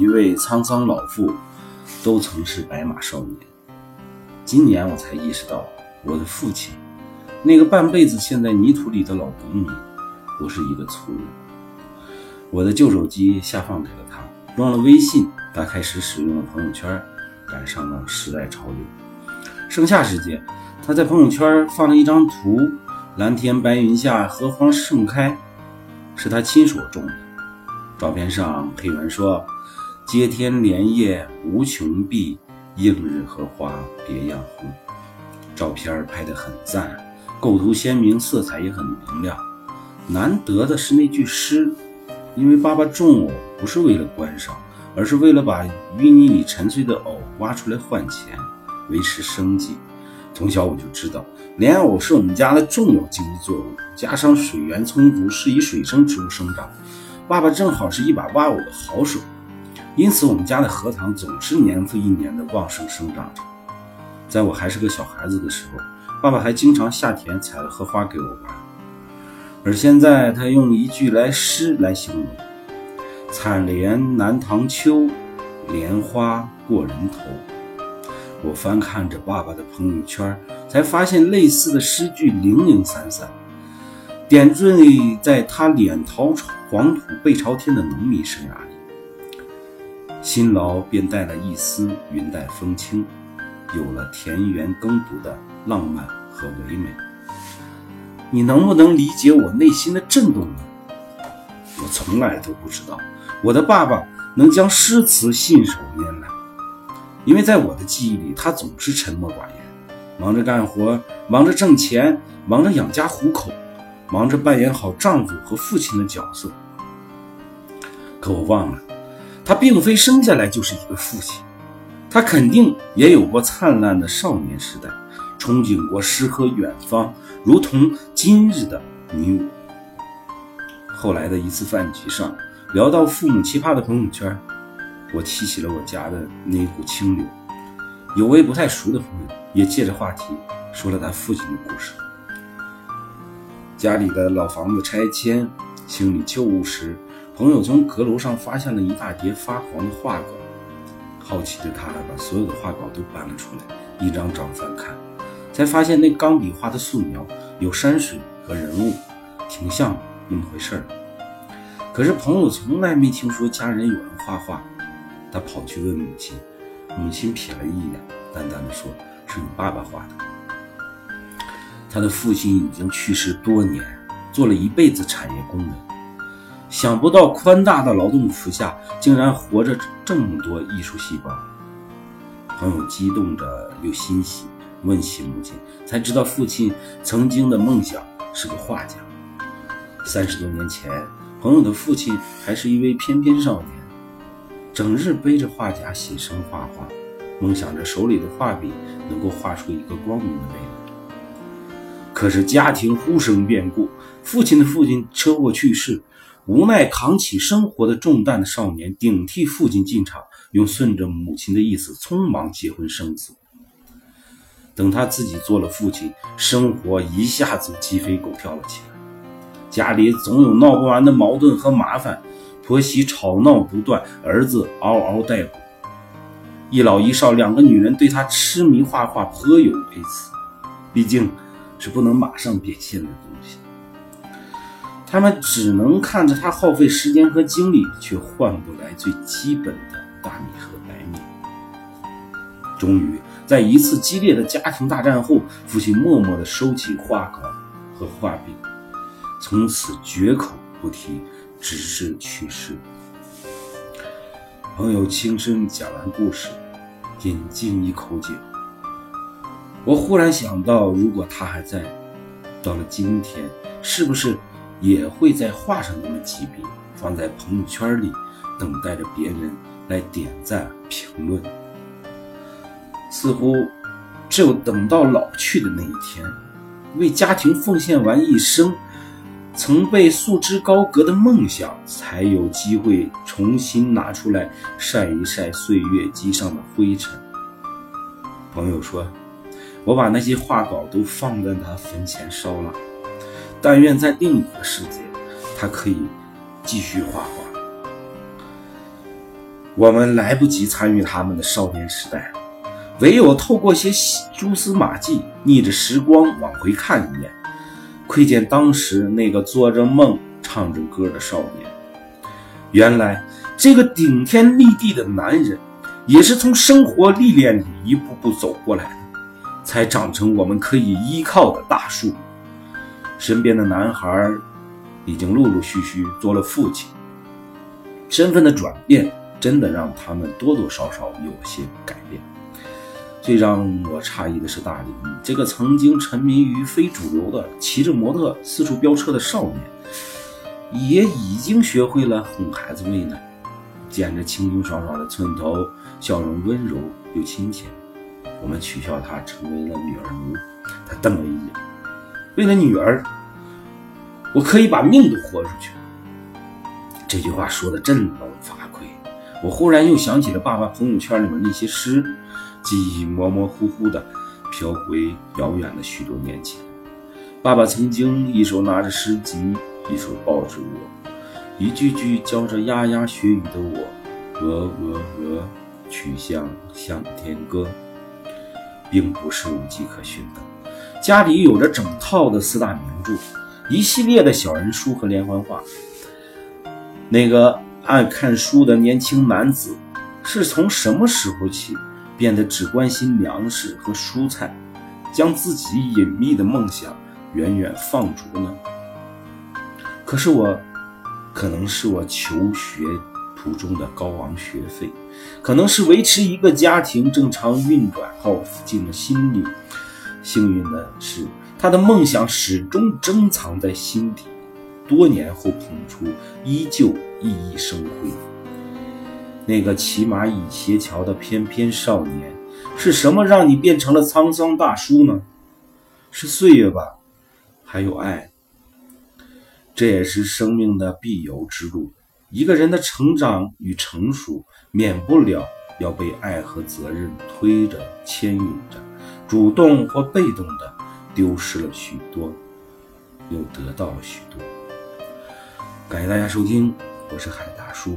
一位沧桑老妇，都曾是白马少年。今年我才意识到，我的父亲，那个半辈子陷在泥土里的老农民，不是一个粗人。我的旧手机下放给了他，装了微信，他开始使用了朋友圈，赶上了时代潮流。盛夏时节，他在朋友圈放了一张图，蓝天白云下，荷花盛开，是他亲手种的。照片上配文说：“接天莲叶无穷碧，映日荷花别样红。”照片拍得很赞，构图鲜明，色彩也很明亮。难得的是那句诗：“因为爸爸种藕不是为了观赏，而是为了把淤泥里沉睡的藕挖出来换钱，维持生计。”从小我就知道，莲藕是我们家的重要经济作物，加上水源充足，适宜水生植物生长。爸爸正好是一把挖藕的好手，因此我们家的荷塘总是年复一年的旺盛生长着。在我还是个小孩子的时候，爸爸还经常下田采了荷花给我玩。而现在，他用一句来诗来形容：“采莲南塘秋，莲花过人头。”我翻看着爸爸的朋友圈，才发现类似的诗句零零散散。点缀在他脸朝黄土背朝天的农民生涯，辛劳便带了一丝云淡风轻，有了田园耕读的浪漫和唯美。你能不能理解我内心的震动呢？我从来都不知道我的爸爸能将诗词信手拈来，因为在我的记忆里，他总是沉默寡言，忙着干活，忙着挣钱，忙着养家糊口。忙着扮演好丈夫和父亲的角色，可我忘了，他并非生下来就是一个父亲，他肯定也有过灿烂的少年时代，憧憬过诗和远方，如同今日的你我。后来的一次饭局上，聊到父母奇葩的朋友圈，我提起了我家的那股清流，有位不太熟的朋友也借着话题说了他父亲的故事。家里的老房子拆迁，清理旧物时，朋友从阁楼上发现了一大叠发黄的画稿。好奇的他把所有的画稿都搬了出来，一张张翻看，才发现那钢笔画的素描有山水和人物，挺像那么回事儿。可是朋友从来没听说家人有人画画，他跑去问母亲，母亲瞥了一眼，淡淡的说：“是你爸爸画的。”他的父亲已经去世多年，做了一辈子产业工人，想不到宽大的劳动服下竟然活着这么多艺术细胞。朋友激动着又欣喜，问起母亲，才知道父亲曾经的梦想是个画家。三十多年前，朋友的父亲还是一位翩翩少年，整日背着画夹写生画画，梦想着手里的画笔能够画出一个光明的未来。可是家庭忽生变故，父亲的父亲车祸去世，无奈扛起生活的重担的少年顶替父亲进场，用顺着母亲的意思匆忙结婚生子。等他自己做了父亲，生活一下子鸡飞狗跳了起来，家里总有闹不完的矛盾和麻烦，婆媳吵闹不断，儿子嗷嗷待哺，一老一少两个女人对他痴迷画画颇有微词，毕竟。是不能马上变现的东西，他们只能看着他耗费时间和精力，却换不来最基本的大米和白米。终于，在一次激烈的家庭大战后，父亲默默地收起画稿和画笔，从此绝口不提，直至去世。朋友轻声讲完故事，饮尽一口酒。我忽然想到，如果他还在，到了今天，是不是也会再画上那么几笔，放在朋友圈里，等待着别人来点赞评论？似乎只有等到老去的那一天，为家庭奉献完一生，曾被束之高阁的梦想，才有机会重新拿出来晒一晒岁月机上的灰尘。朋友说。我把那些画稿都放在他坟前烧了，但愿在另一个世界，他可以继续画画。我们来不及参与他们的少年时代，唯有透过些蛛丝马迹，逆着时光往回看一眼，窥见当时那个做着梦、唱着歌的少年。原来，这个顶天立地的男人，也是从生活历练里一步步走过来的，才长成我们可以依靠的大树。身边的男孩，已经陆陆续续做了父亲，身份的转变。真的让他们多多少少有些改变。最让我诧异的是，大林这个曾经沉迷于非主流的骑着摩托四处飙车的少年，也已经学会了哄孩子喂奶。见着清清爽爽的村头，笑容温柔又亲切。我们取笑他成为了女儿奴，他瞪了。为了女儿，我可以把命都豁出去。这句话说的振聋发聩。我忽然又想起了爸爸朋友圈里面那些诗，记忆模模糊糊的飘回遥远的许多年前。爸爸曾经一手拿着诗集，一手抱着我，一句句教着牙牙学语的我，鹅鹅鹅，曲项向天歌，并不是无迹可寻的。家里有着整套的四大名著，一系列的小人书和连环画，那个。爱看书的年轻男子，是从什么时候起变得只关心粮食和蔬菜，将自己隐秘的梦想远远放逐呢？可是我，可能是我求学途中的高昂学费，可能是维持一个家庭正常运转耗尽了心力。幸运的是，他的梦想始终珍藏在心底。多年后捧出，依旧熠熠生辉。那个骑马倚斜桥的翩翩少年，是什么让你变成了沧桑大叔呢？是岁月吧，还有爱。这也是生命的必由之路。一个人的成长与成熟，免不了要被爱和责任推着、牵引着，主动或被动的丢失了许多，又得到了许多。感谢大家收听，我是海大叔。